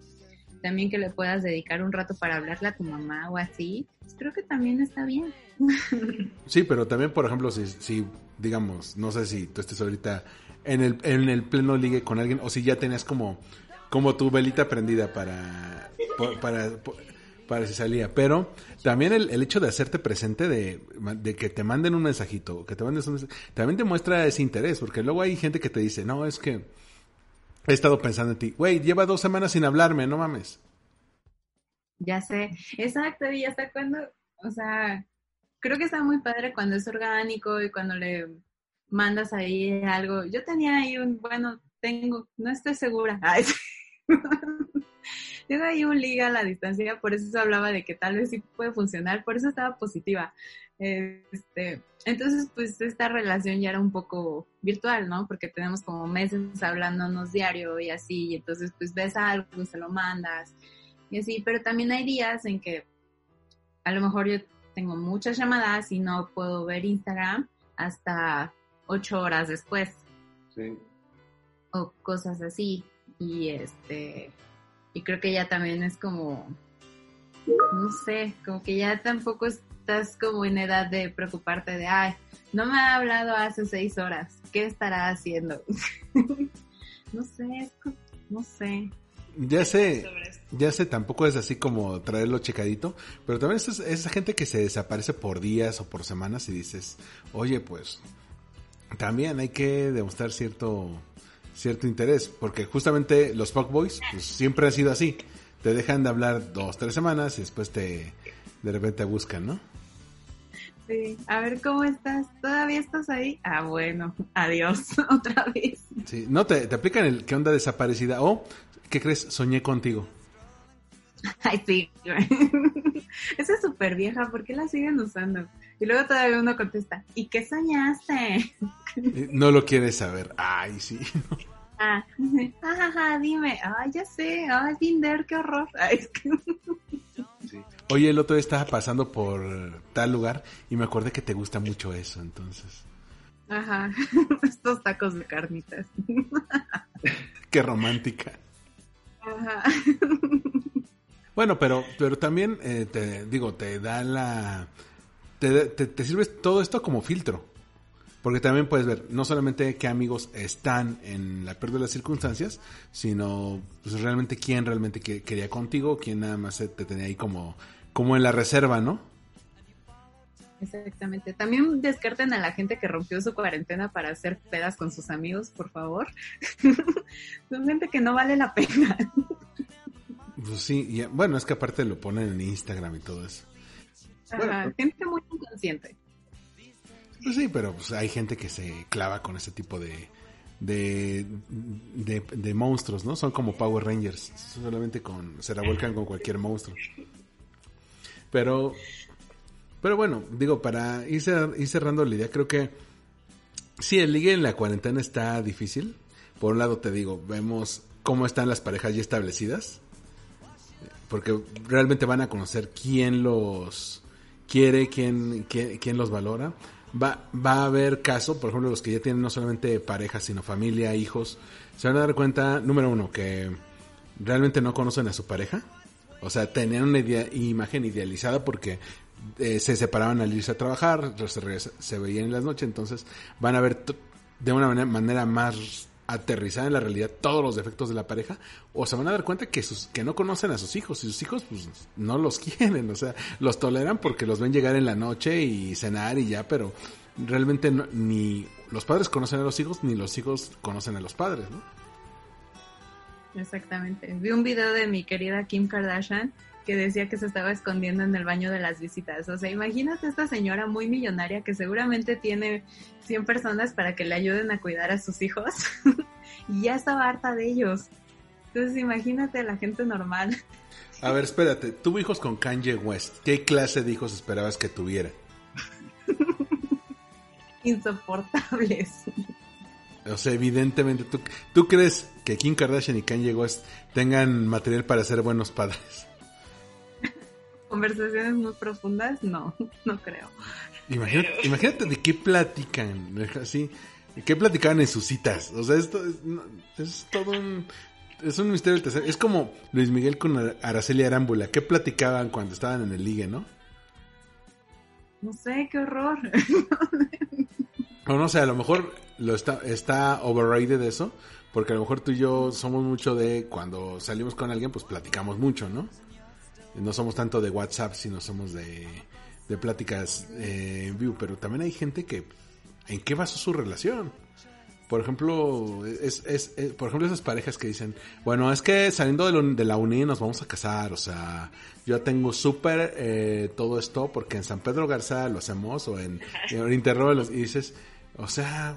también que le puedas dedicar un rato para hablarle a tu mamá o así, pues creo que también está bien. Sí, pero también, por ejemplo, si, si digamos, no sé si tú estés ahorita en el, en el pleno ligue con alguien o si ya tenías como, como tu velita prendida para, para, para, si salía. Pero también el, el hecho de hacerte presente, de, que te manden un mensajito, que te mandes un también te muestra ese interés, porque luego hay gente que te dice, no, es que he estado pensando en ti. Güey, lleva dos semanas sin hablarme, no mames. Ya sé, exacto, y hasta cuando, o sea, creo que está muy padre cuando es orgánico y cuando le mandas ahí algo. Yo tenía ahí un, bueno, tengo, no estoy segura. tengo ahí un liga a la distancia, por eso hablaba de que tal vez sí puede funcionar, por eso estaba positiva. Este, entonces, pues esta relación ya era un poco virtual, ¿no? Porque tenemos como meses hablándonos diario y así, y entonces pues ves algo, se lo mandas y así, pero también hay días en que a lo mejor yo tengo muchas llamadas y no puedo ver Instagram hasta ocho horas después. Sí. O cosas así. Y este, y creo que ya también es como, no sé, como que ya tampoco estás como en edad de preocuparte de, ay, no me ha hablado hace seis horas, ¿qué estará haciendo? no sé, no sé. Ya sé, ya sé, tampoco es así como traerlo checadito, pero también es esa gente que se desaparece por días o por semanas y dices, oye, pues también hay que demostrar cierto cierto interés, porque justamente los fuckboys pues, siempre han sido así, te dejan de hablar dos, tres semanas y después te de repente buscan, ¿no? Sí, a ver cómo estás, ¿todavía estás ahí? Ah, bueno, adiós, otra vez. Sí, no, te, te aplican el que onda desaparecida o ¿Qué crees? Soñé contigo. Ay, sí. Esa es súper vieja, ¿por qué la siguen usando? Y luego todavía uno contesta, ¿y qué soñaste? Eh, no lo quieres saber. Ay, sí. Ah, jajaja, dime. Ay, ya sé. Ay, Tinder, qué horror. Ay, sí. Oye, el otro día estaba pasando por tal lugar y me acordé que te gusta mucho eso, entonces. Ajá, estos tacos de carnitas. qué romántica. Bueno, pero, pero también eh, te digo, te da la. Te, te, sirve todo esto como filtro. Porque también puedes ver no solamente qué amigos están en la pérdida de las circunstancias, sino pues, realmente quién realmente quería contigo, quién nada más te tenía ahí como, como en la reserva, ¿no? Exactamente. También descarten a la gente que rompió su cuarentena para hacer pedas con sus amigos, por favor. Son gente que no vale la pena. pues sí, bueno, es que aparte lo ponen en Instagram y todo eso. Ajá, gente muy inconsciente. Pues sí, pero pues hay gente que se clava con ese tipo de, de, de, monstruos, ¿no? Son como Power Rangers, solamente con, se revuelcan con cualquier monstruo. Pero pero bueno, digo, para ir, cerrando la idea, creo que sí, el ligue en la cuarentena está difícil. Por un lado te digo, vemos cómo están las parejas ya establecidas. Porque realmente van a conocer quién los quiere, quién, quién, los valora. Va, va a haber caso, por ejemplo, los que ya tienen no solamente parejas, sino familia, hijos. Se van a dar cuenta, número uno, que realmente no conocen a su pareja. O sea, tenían una imagen idealizada porque eh, se separaban al irse a trabajar, se, se, veían en las noches, entonces van a ver de una manera, más aterrizada en la realidad todos los defectos de la pareja o se van a dar cuenta que sus que no conocen a sus hijos y sus hijos pues no los quieren, o sea, los toleran porque los ven llegar en la noche y cenar y ya, pero realmente ni los padres conocen a los hijos ni los hijos conocen a los padres, ¿no? Exactamente. Vi un video de mi querida Kim Kardashian que decía que se estaba escondiendo en el baño de las visitas. O sea, imagínate esta señora muy millonaria que seguramente tiene 100 personas para que le ayuden a cuidar a sus hijos y ya estaba harta de ellos. Entonces imagínate a la gente normal. A ver, espérate, tuvo hijos con Kanye West. ¿Qué clase de hijos esperabas que tuviera? Insoportables. O sea, evidentemente, ¿tú, ¿tú crees que Kim Kardashian y Kanye West tengan material para ser buenos padres? Conversaciones muy profundas, no, no creo. Imagínate, de qué platican, así, qué platicaban en sus citas. O sea, esto es, todo un... es un misterio del tercer. Es como Luis Miguel con Araceli Arámbula. ¿Qué platicaban cuando estaban en el ligue, no? No sé, qué horror. O no sé, a lo mejor lo está, está overrated eso, porque a lo mejor tú y yo somos mucho de cuando salimos con alguien, pues platicamos mucho, ¿no? No somos tanto de WhatsApp, sino somos de, de pláticas eh, en vivo, pero también hay gente que, ¿en qué basó su relación? Por ejemplo, es, es, es- por ejemplo, esas parejas que dicen, bueno, es que saliendo de, lo- de la uni nos vamos a casar, o sea, yo tengo súper eh, todo esto porque en San Pedro Garza lo hacemos o en, en Interrogalos y dices, o sea,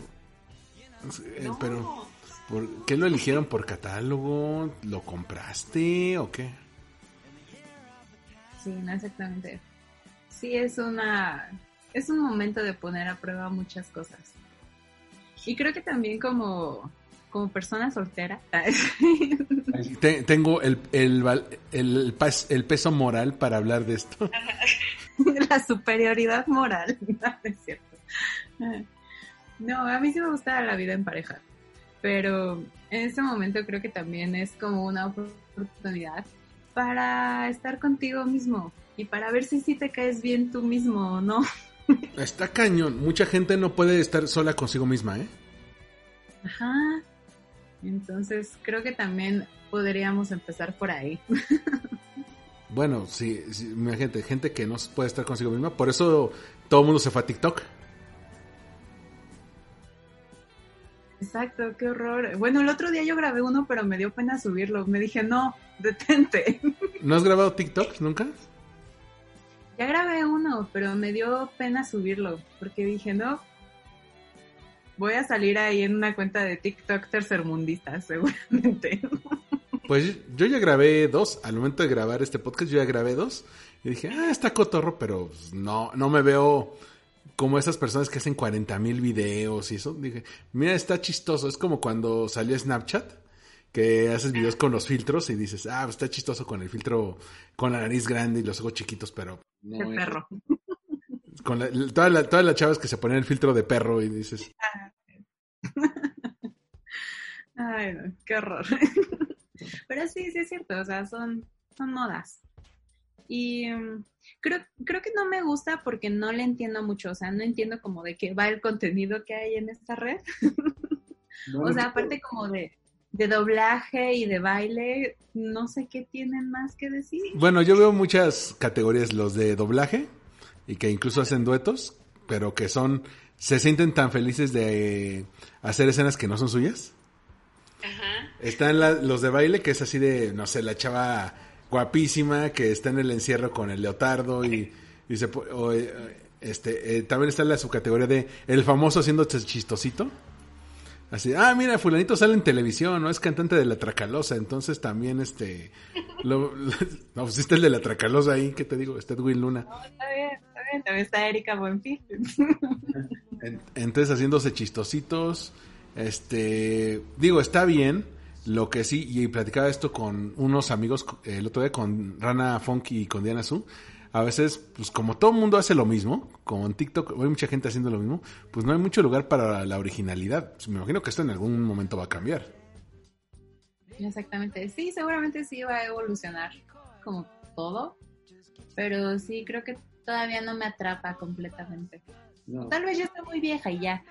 eh, pero ¿por qué lo eligieron por catálogo? ¿Lo compraste o qué? Sí, no exactamente. Sí, es una. Es un momento de poner a prueba muchas cosas. Y creo que también como, como persona soltera. Te- tengo el, el, el, peso moral para hablar de esto. la superioridad moral. No es cierto. No, a mí sí me gusta la vida en pareja. Pero en este momento creo que también es como una oportunidad para estar contigo mismo y para ver si sí te caes bien tú mismo o no. Está cañón. Mucha gente no puede estar sola consigo misma, ¿eh? Ajá. Entonces creo que también podríamos empezar por ahí. Bueno, sí, sí, imagínate, gente que no puede estar consigo misma. Por eso todo el mundo se fue a TikTok. Exacto, qué horror. Bueno, el otro día yo grabé uno, pero me dio pena subirlo. Me dije, no, detente. ¿No has grabado TikTok nunca? Ya grabé uno, pero me dio pena subirlo, porque dije, no, voy a salir ahí en una cuenta de TikTok tercermundista, seguramente. Pues yo ya grabé dos. Al momento de grabar este podcast, yo ya grabé dos. Y dije, ah, está cotorro, pero pues, no, no me veo como esas personas que hacen 40 mil videos y eso. Dije, mira, está chistoso. Es como cuando salió Snapchat, que haces videos con los filtros y dices, ah, está chistoso con el filtro, con la nariz grande y los ojos chiquitos, pero... no, Qué perro. Con la- todas, la- todas las chavas que se ponen el filtro de perro y dices, Ay, no, qué horror. Pero sí, sí es cierto, o sea, son, son modas. Y mm, creo, creo que no me gusta porque no le entiendo mucho, o sea, no entiendo como de qué va el contenido que hay en esta red. o sea, aparte como de, de doblaje y de baile, no sé qué tienen más que decir. Bueno, yo veo muchas categorías, los de doblaje, y que incluso hacen duetos, pero que son, se sienten tan felices de hacer escenas que no son suyas. Ajá. Están la- los de baile, que es así de, no sé, la chava guapísima que está en el encierro con el leotardo y, y se po- o, eh, este, eh, también está la subcategoría de el famoso haciendo chistosito. Así, ah, mira, fulanito sale en televisión, ¿no? Es cantante de La Tracalosa, entonces también, este, lo, lo- no, pues está el de La Tracalosa ahí, ¿qué te digo? Está Edwin Luna. Está bien, está bien, también está Erika Buenfil. En- Entonces haciéndose chistositos, este, digo, está bien, lo que sí, y platicaba esto con unos amigos eh, el otro día, con Rana Funky y con Diana Su, a veces, pues como todo el mundo hace lo mismo, como en TikTok hay mucha gente haciendo lo mismo, pues no hay mucho lugar para la originalidad. Pues, Me imagino que esto en algún momento va a cambiar. Exactamente, sí, seguramente sí va a evolucionar como todo, pero sí creo que todavía no me atrapa completamente. Tal vez ya estoy muy vieja y ya.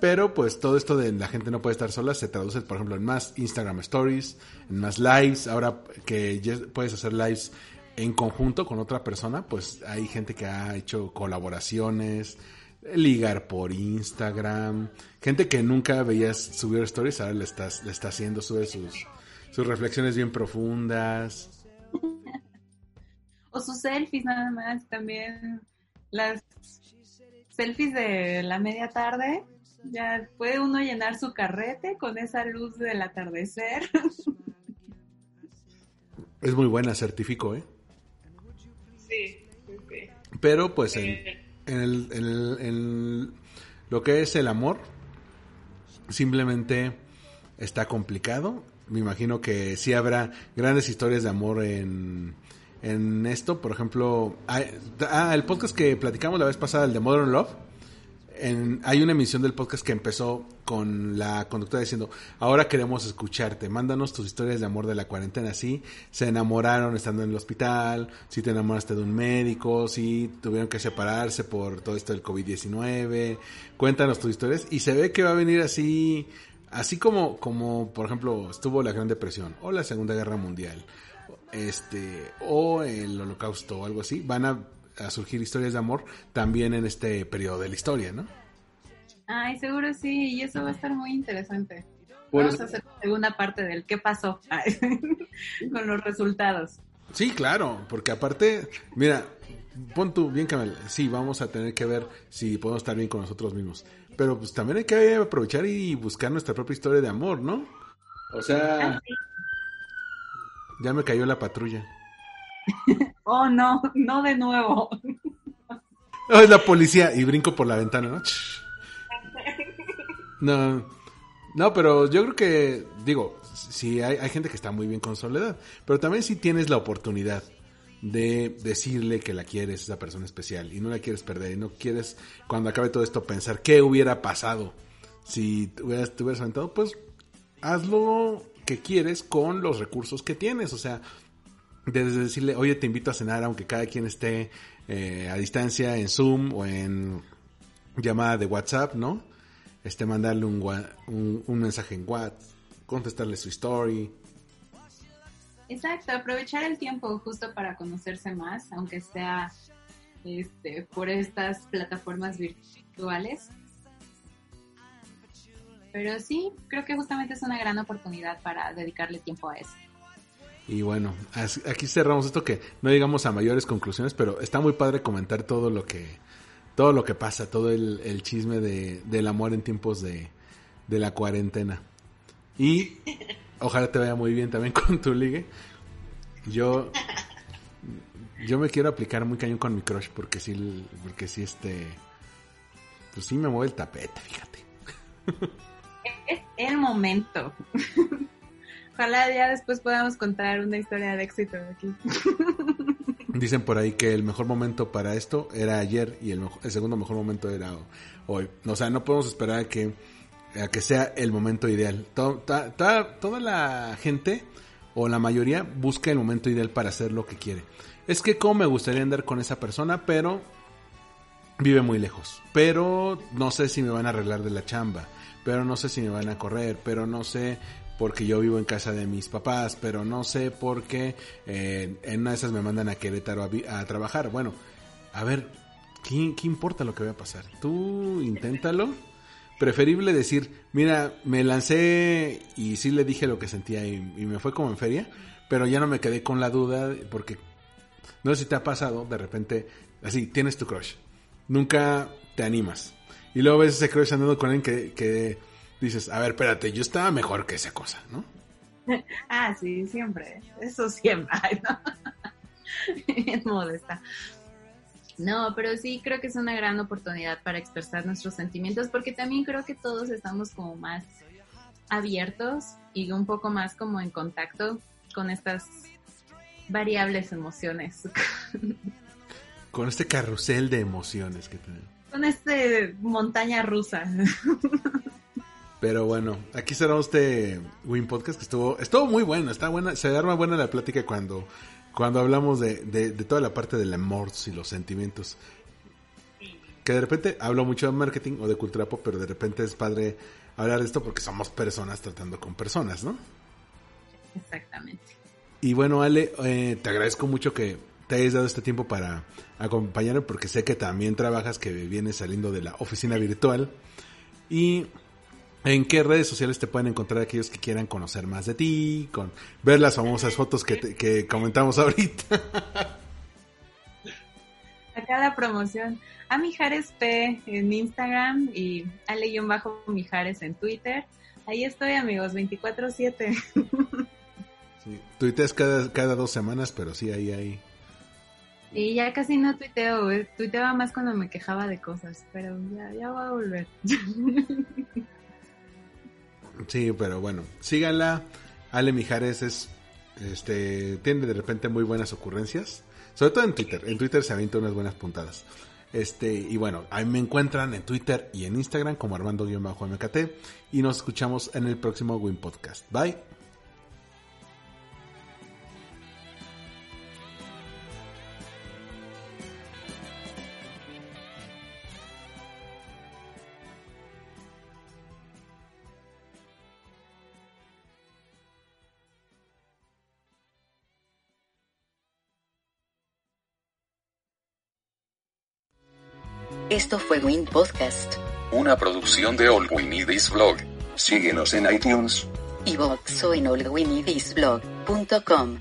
Pero pues todo esto de la gente no puede estar sola se traduce, por ejemplo, en más Instagram Stories, en más lives. Ahora que ya puedes hacer lives en conjunto con otra persona, pues hay gente que ha hecho colaboraciones, ligar por Instagram, gente que nunca veías subir stories, ahora le estás, le está haciendo, sube sus, sus reflexiones bien profundas. O sus selfies nada más también. Las selfies de la media tarde. Ya puede uno llenar su carrete con esa luz del atardecer. Es muy buena, certifico, ¿eh? Sí. Pero pues en, Eh, en el- en el- en lo que es el amor, simplemente está complicado. Me imagino que sí habrá grandes historias de amor en, en esto. Por ejemplo, ah, el podcast que platicamos la vez pasada, el de Modern Love, en- hay una emisión del podcast que empezó con la conductora diciendo, ahora queremos escucharte, mándanos tus historias de amor de la cuarentena, sí, se enamoraron estando en el hospital, si te enamoraste de un médico, si tuvieron que separarse por todo esto del COVID-19, cuéntanos tus historias y se ve que va a venir así, así como, como por ejemplo estuvo la Gran Depresión o la Segunda Guerra Mundial, este, o el holocausto o algo así, van a, a surgir historias de amor también en este periodo de la historia, ¿no? Ay, seguro sí, y eso va a estar muy interesante. Por Vamos a hacer la segunda parte del qué pasó con los resultados. Sí, claro, porque aparte, mira, pon tú bien, Camel, sí, vamos a tener que ver si podemos estar bien con nosotros mismos, pero pues también hay que aprovechar y buscar nuestra propia historia de amor, ¿no? O sea, Ah, sí. Ya me cayó la patrulla. Oh, no, no de nuevo. Oh, es la policía y brinco por la ventana, ¿no? No, no, pero yo creo que, digo, sí hay, hay gente que está muy bien con soledad, pero también si tienes la oportunidad de decirle que la quieres, esa persona especial, y no la quieres perder, y no quieres, cuando acabe todo esto, pensar qué hubiera pasado si te hubieras, te hubieras aventado, pues haz lo quieres con los recursos que tienes, o sea, desde decirle, oye, te invito a cenar, aunque cada quien esté eh, a distancia en Zoom o en llamada de WhatsApp, ¿no? Este, mandarle un, un, un mensaje en WhatsApp, contestarle su story. Exacto, aprovechar el tiempo justo para conocerse más, aunque sea este, por estas plataformas virtuales. Pero sí, creo que justamente es una gran oportunidad para dedicarle tiempo a eso. Y bueno, aquí cerramos esto que no llegamos a mayores conclusiones, pero está muy padre comentar todo lo que todo lo que pasa, todo el, el chisme de, del amor en tiempos de, de la cuarentena. Y ojalá te vaya muy bien también con tu ligue. Yo yo me quiero aplicar muy cañón con mi crush porque sí porque sí este pues sí me mueve el tapete, fíjate. Es el momento. Ojalá ya después podamos contar una historia de éxito aquí. Dicen por ahí que el mejor momento para esto era ayer y el, segundo mejor momento era ho- hoy. O sea, no podemos esperar a que, que sea el momento ideal. To- ta- ta- toda la gente o la mayoría busca el momento ideal para hacer lo que quiere. Es que como me gustaría andar con esa persona, pero vive muy lejos. Pero no sé si me van a arreglar de la chamba. Pero no sé si me van a correr. Pero no sé porque yo vivo en casa de mis papás. Pero no sé porque eh, en una de esas me mandan a Querétaro a, a trabajar. Bueno, a ver, ¿qué, ¿qué importa lo que vaya a pasar? Tú inténtalo. Preferible decir, mira, me lancé y sí le dije lo que sentía y, y me fue como en feria. Pero ya no me quedé con la duda porque no sé si te ha pasado, de repente, así, tienes tu crush. Nunca te animas. Y luego ves ese crush andando con alguien que, que dices, a ver, espérate, yo estaba mejor que esa cosa, ¿no? Ah, sí, siempre. Eso siempre. Ay, no. Es modesta. No, pero sí creo que es una gran oportunidad para expresar nuestros sentimientos porque también creo que todos estamos como más abiertos y un poco más como en contacto con estas variables emociones, Con este carrusel de emociones que tenemos. Con este montaña rusa. Pero bueno, aquí cerramos este Win Podcast que estuvo, estuvo muy bueno, está buena, se arma buena la plática cuando, cuando hablamos de, de, de toda la parte del amor y los sentimientos. Que de repente hablo mucho de marketing o de cultura pop, pero de repente es padre hablar de esto porque somos personas tratando con personas, ¿no? Exactamente. Y bueno, Ale, eh, te agradezco mucho que te hayas dado este tiempo para acompañarme porque sé que también trabajas, que vienes saliendo de la oficina virtual. ¿Y en qué redes sociales te pueden encontrar aquellos que quieran conocer más de ti, con ver las famosas fotos que, te- que comentamos ahorita? Acá la promoción. A Mijares P en Instagram y Ale-Mijares en Twitter. Ahí estoy, amigos, 24-7. Sí, tuiteas cada, cada dos semanas, pero sí, ahí, ahí. Y ya casi no tuiteo, tuiteaba más cuando me quejaba de cosas, pero ya, ya voy a volver. Sí, pero bueno, síganla. Ale Mijares es, este, tiene de repente muy buenas ocurrencias. Sobre todo en Twitter. En Twitter se avienta unas buenas puntadas. Este, y bueno, ahí me encuentran en Twitter y en Instagram como Armando-MKT. Y nos escuchamos en el próximo Win Podcast. Bye. Esto fue Win Podcast. Una producción de All We Need Is Blog. Síguenos en iTunes. Y Voxo en allwinidisblog.com.